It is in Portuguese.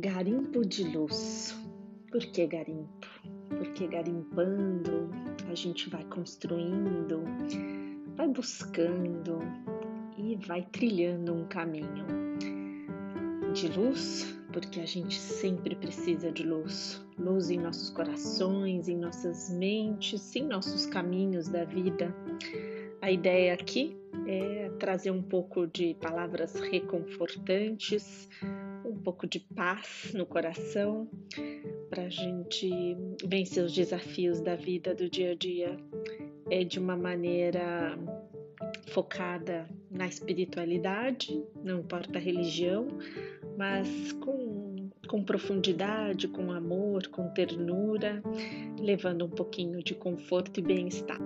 Garimpo de luz. Por que garimpo? Porque garimpando a gente vai construindo, vai buscando e vai trilhando um caminho de luz, porque a gente sempre precisa de luz. Luz em nossos corações, em nossas mentes, em nossos caminhos da vida. A ideia aqui é trazer um pouco de palavras reconfortantes, um pouco de paz no coração, para a gente vencer os desafios da vida do dia a dia é de uma maneira focada na espiritualidade, não importa a religião, mas com, com profundidade, com amor, com ternura, levando um pouquinho de conforto e bem-estar.